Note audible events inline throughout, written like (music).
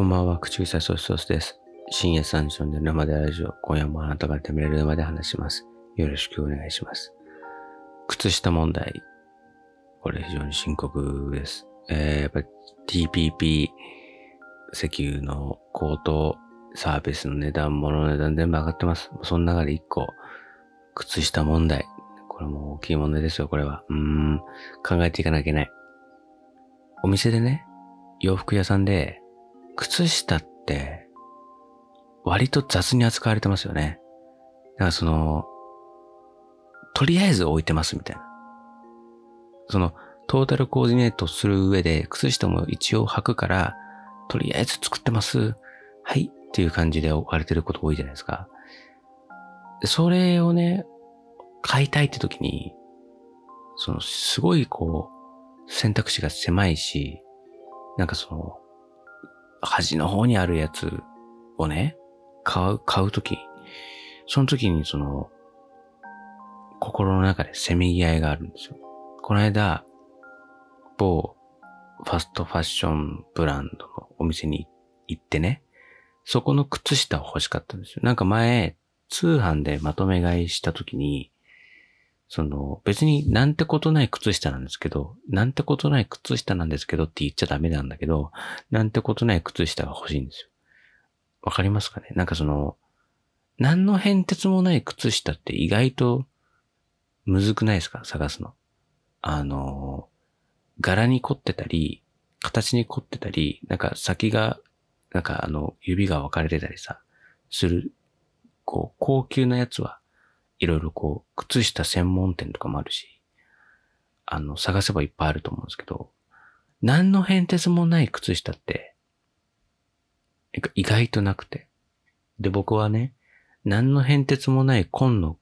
こんばんは、口臭ソースソースです。深夜3時の寝るまでラジオ、今夜もあなたが食べれるまで話します。よろしくお願いします。靴下問題。これ非常に深刻です。えー、やっぱり TPP 石油の高騰、サービスの値段、物の値段全部上がってます。その中で1個、靴下問題。これも大きい問題ですよ、これは。うーん、考えていかなきゃいけない。お店でね、洋服屋さんで、靴下って、割と雑に扱われてますよね。だからその、とりあえず置いてますみたいな。その、トータルコーディネートする上で、靴下も一応履くから、とりあえず作ってます。はい。っていう感じで置かれてること多いじゃないですか。それをね、買いたいって時に、その、すごいこう、選択肢が狭いし、なんかその、端の方にあるやつをね、買う、買うとき、その時にその、心の中でせめぎ合いがあるんですよ。この間、某ファストファッションブランドのお店に行ってね、そこの靴下を欲しかったんですよ。なんか前、通販でまとめ買いした時に、その、別になんてことない靴下なんですけど、なんてことない靴下なんですけどって言っちゃダメなんだけど、なんてことない靴下が欲しいんですよ。わかりますかね？なんかその、何の変哲もない靴下って意外とむずくないですか？探すの。あの、柄に凝ってたり、形に凝ってたり、なんか先が、なんかあの、指が分かれてたりさ、する、こう、高級なやつは、いろいろこう、靴下専門店とかもあるし、あの、探せばいっぱいあると思うんですけど、何の変哲もない靴下って、意外となくて。で、僕はね、何の変哲もない紺の、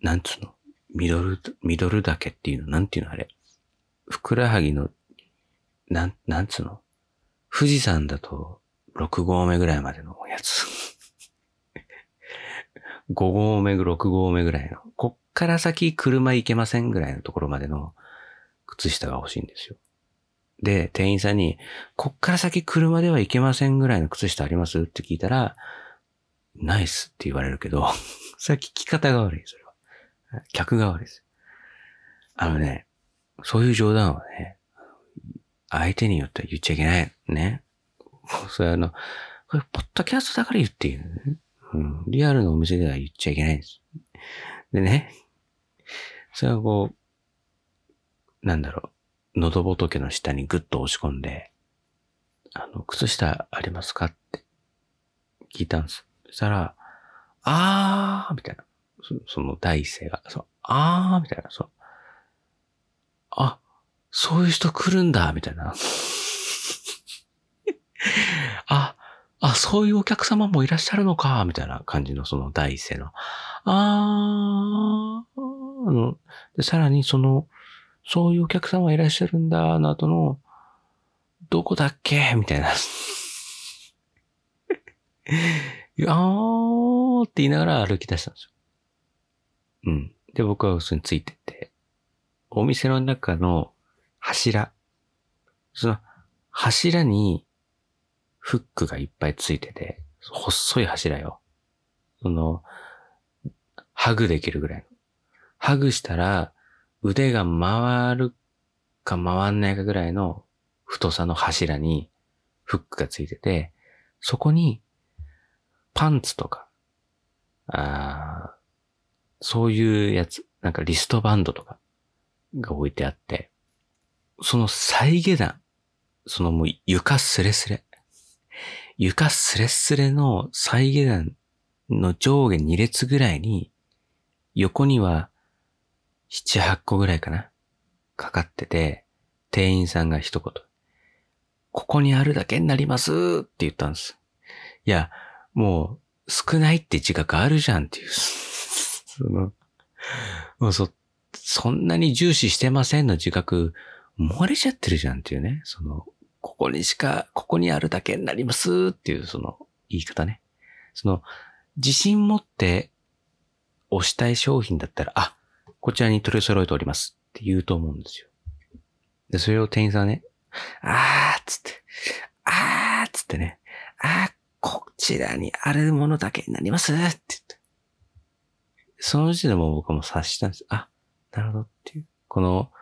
なんつうの、ミドル、ミドル丈っていうの、なんていうのあれ。ふくらはぎの、なん、なんつうの。富士山だと、6合目ぐらいまでのやつ。5合目、6合目ぐらいの。こっから先車行けませんぐらいのところまでの靴下が欲しいんですよ。で、店員さんに、こっから先車では行けませんぐらいの靴下あります？って聞いたら、ナイスって言われるけど、(laughs) さっき聞き方が悪い、それは。客が悪いです。あのね、そういう冗談はね、相手によっては言っちゃいけない。ね。(laughs) それあの、これ、ポッドキャストだから言っていいね。うん。リアルのお店では言っちゃいけないんです。でね、それはこう、なんだろう、喉仏の下にグッと押し込んで、あの、靴下ありますかって聞いたんです。そしたら、あーみたいな。そその第一声が、そう、あーみたいな、そう。あ、そういう人来るんだみたいな。あ、(laughs) あ、そういうお客様もいらっしゃるのかみたいな感じのその第一声の。あー、あの、で、さらにその、そういうお客様いらっしゃるんだ、の後の、どこだっけみたいな。(laughs) いやーって言いながら歩き出したんですよ。うん。で、僕はそれについてって、お店の中の柱、その柱にフックがいっぱいついてて、細い柱よ。その、ハグできるぐらいの。ハグしたら腕が回るか回んないかぐらいの太さの柱にフックがついてて、そこにパンツとか、あそういうやつ、なんかリストバンドとかが置いてあって、その再下段、そのもう床スレスレ。床スレスレの再下段の上下2列ぐらいに、横には7、8個ぐらいかな。かかってて、店員さんが一言。ここにあるだけになりますって言ったんです。いや、もう少ないって自覚あるじゃんっていう。(laughs) その、もうそ、そんなに重視してませんの自覚、漏れちゃってるじゃんっていうね。その、ここにしか、ここにあるだけになりますっていうその言い方ね。その、自信持って押したい商品だったら、あ、こちらに取り揃えておりますって言うと思うんですよ。で、それを店員さんね、あーっつって、あーっつってね、あ、こちらにあるものだけになりますって言って。その時点でも僕も察したんです。あ、なるほどっていう。この、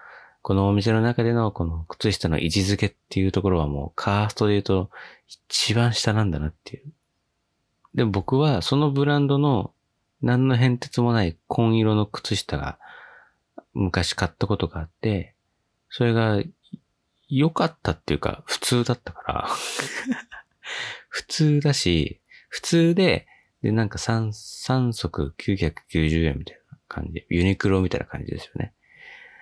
このお店の中でのこの靴下の位置づけっていうところはもうカーストで言うと一番下なんだなっていう。でも僕はそのブランドの何の変哲もない紺色の靴下が昔買ったことがあって、それが良かったっていうか普通だったから普通だし、普通で、で、なんか3、3足990円みたいな感じ。ユニクロみたいな感じですよね。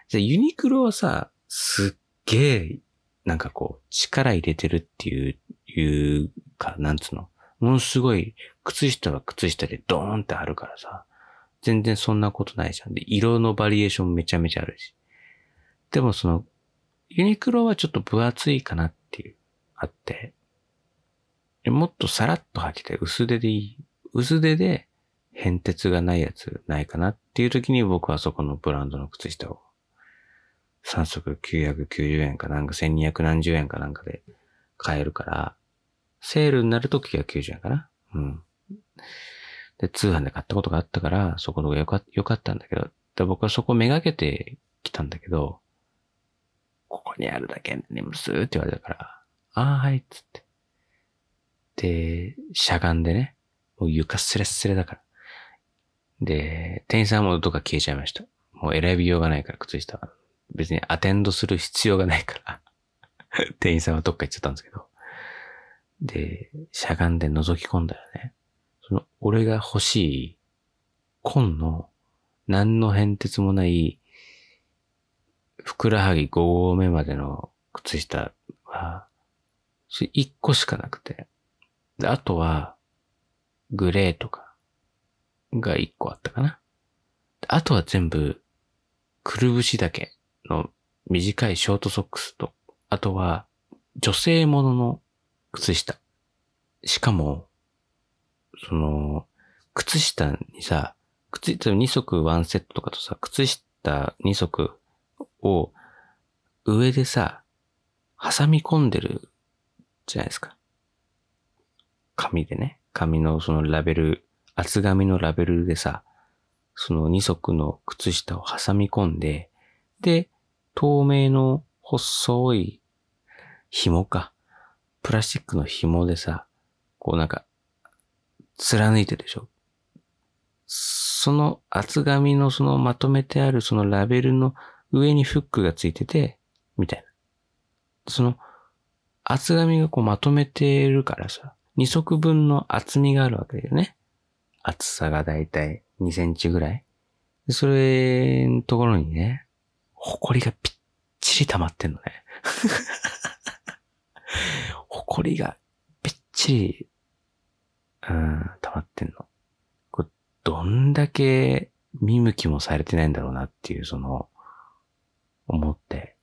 じゃユニクロはさ、すっげえ、なんかこう、力入れてるっていう、いうか、なんつうの？ものすごい、靴下は靴下でドーンってあるからさ、全然そんなことないじゃん。で、色のバリエーションめちゃめちゃあるし。でもその、ユニクロはちょっと分厚いかなっていう、あって。もっとさらっと履きたい。薄手でいい。薄手で変哲がないやつないかなっていう時に僕はそこのブランドの靴下を3足990円かなんか1200何十円かなんかで買えるから、セールになると990円かな。うん。で、通販で買ったことがあったから、そこの方がよかよかったんだけど、で僕はそこめがけてきたんだけど、ここにあるだけにますって言われたから、ああ、はい、つって。で、しゃがんでね、もう床スレスレだから。で、店員さんもどっか消えちゃいました。もう選びようがないから、靴下は。別にアテンドする必要がないから (laughs) 店員さんはどっか行っちゃったんですけど。で、しゃがんで覗き込んだらね、その、俺が欲しい、紺の、何の変哲もない、ふくらはぎ5合目までの靴下は、それ1個しかなくて。で、あとは、グレーとか、が1個あったかな。あとは全部、くるぶしだけの短いショートソックスと、あとは女性ものの靴下。しかも、その、靴下にさ、靴下2足ワンセットとかとさ、靴下2足を上でさ、挟み込んでるじゃないですか。紙でね。紙のそのラベル、厚紙のラベルでさ、その2足の靴下を挟み込んで、で、透明の細い紐か。プラスチックの紐でさ、こうなんか、貫いてるでしょ？その厚紙のそのまとめてあるそのラベルの上にフックがついてて、みたいな。その厚紙がこうまとめてるからさ、二足分の厚みがあるわけだよね。厚さがだいたい2センチぐらい。それのところにね、埃がぴっちり溜まってんのね。(laughs) 埃がぴっちり、うん、溜まってんの。これ、どんだけ見向きもされてないんだろうなっていう、その、思って。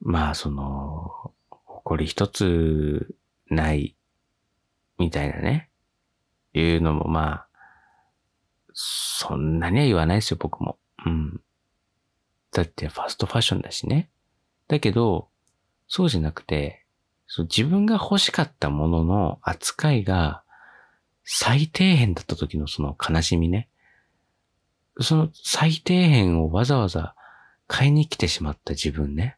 まあ、その、埃一つない、みたいなね。いうのもまあ、そんなには言わないですよ、僕も。うん。だってファストファッションだしね。だけど、そうじゃなくて、そう自分が欲しかったものの扱いが最底辺だった時のその悲しみね。その最底辺をわざわざ買いに来てしまった自分ね。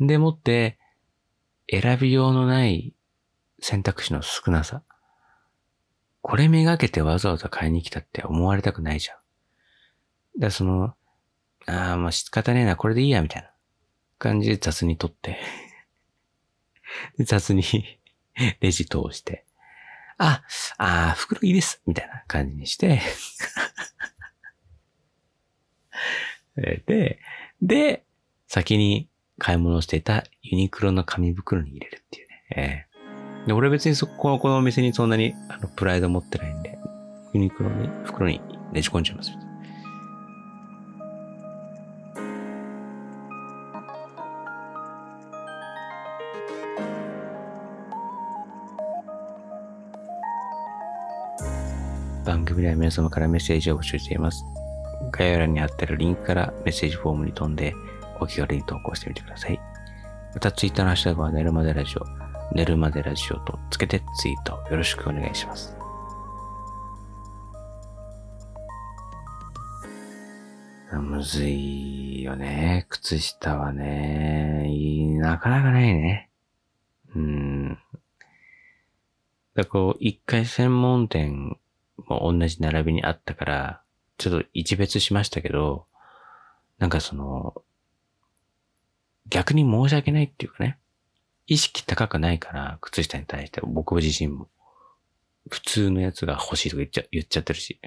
でもって、選びようのない選択肢の少なさ。これめがけてわざわざ買いに来たって思われたくないじゃん。だその、ああ、まあ仕方ねえな、これでいいや、みたいな。感じで雑に取って。雑に (laughs) レジ通して、あ、ああ、袋いいです、みたいな感じにして。(laughs) で、で、先に買い物していたユニクロの紙袋に入れるっていうね。えー、で俺別にそこのこのお店にそんなにあのプライド持ってないんで、ユニクロに袋にねじ込んじゃいます。番組では皆様からメッセージを募集しています。概要欄に貼ってるリンクからメッセージフォームに飛んでお気軽に投稿してみてください。また、ツイッターのハッシュタグは寝るまでラジオ、寝るまでラジオとつけてツイートよろしくお願いします。むずいよね。靴下はね。なかなかないね。うん。だこう、一回専門店も同じ並びにあったから、ちょっと一別しましたけど、なんかその、逆に申し訳ないっていうかね、意識高くないから、靴下に対して僕自身も、普通のやつが欲しいとか言っちゃ言っちゃってるし、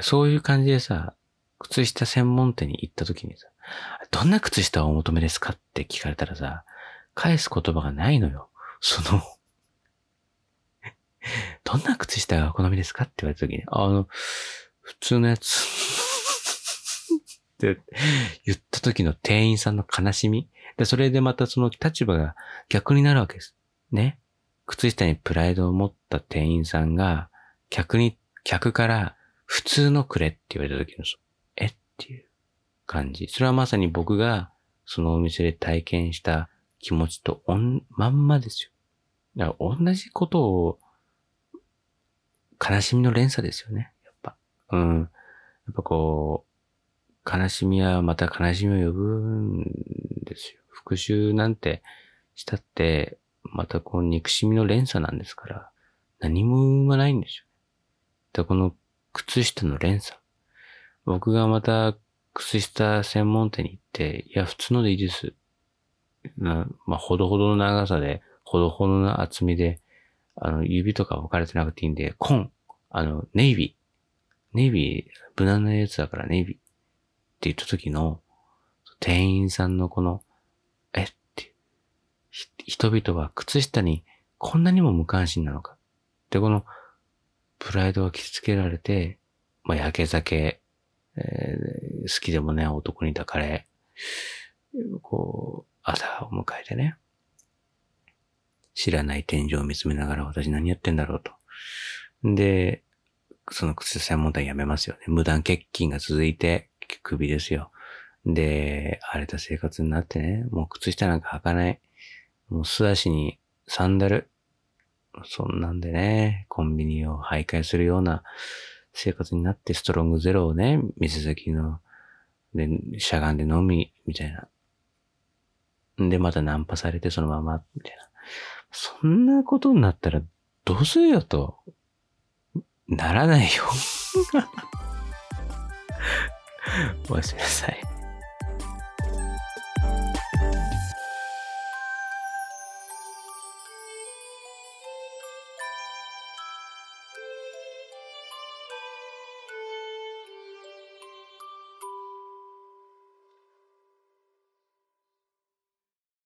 そういう感じでさ、靴下専門店に行った時にさ、どんな靴下をお求めですかって聞かれたらさ、返す言葉がないのよ。その (laughs) どんな靴下がお好みですかって言われた時に、あの、普通のやつ (laughs) って言った時の店員さんの悲しみ。で、それでまたその立場が逆になるわけです。ね。靴下にプライドを持った店員さんが、客に、客から普通のくれって言われた時の、えっていう感じ。それはまさに僕がそのお店で体験した気持ちとおん、まんまですよ。だから同じことを、悲しみの連鎖ですよね。やっぱ。うん。やっぱこう、悲しみはまた悲しみを呼ぶんですよ。復讐なんてしたって、またこう憎しみの連鎖なんですから、何も生まないんですよ。で、この靴下の連鎖。僕がまた靴下専門店に行って、いや、普通のでいいです。なまあ、ほどほどの長さで、ほどほどの厚みで、あの、指とか分かれてなくていいんで、コン、あの、ネイビー。ネイビー、無難なやつだからネイビーって言った時の、店員さんのこの、え？って、人々は靴下にこんなにも無関心なのか。で、この、プライドが傷つけられて、まあ、焼け酒、えー、好きでもね、男に抱かれ、こう、朝を迎えてね、知らない天井を見つめながら私何やってんだろうと。で、その靴専門店やめますよね。無断欠勤が続いて、首ですよ。で、荒れた生活になってね、もう靴下なんか履かない。もう素足にサンダル。そんなんでね、コンビニを徘徊するような生活になって、ストロングゼロをね、店先の、で、しゃがんで飲み、みたいな。で、またナンパされてそのまま、みたいな。そんなことになったらどうするよと、ならないよ。おやすみなさい。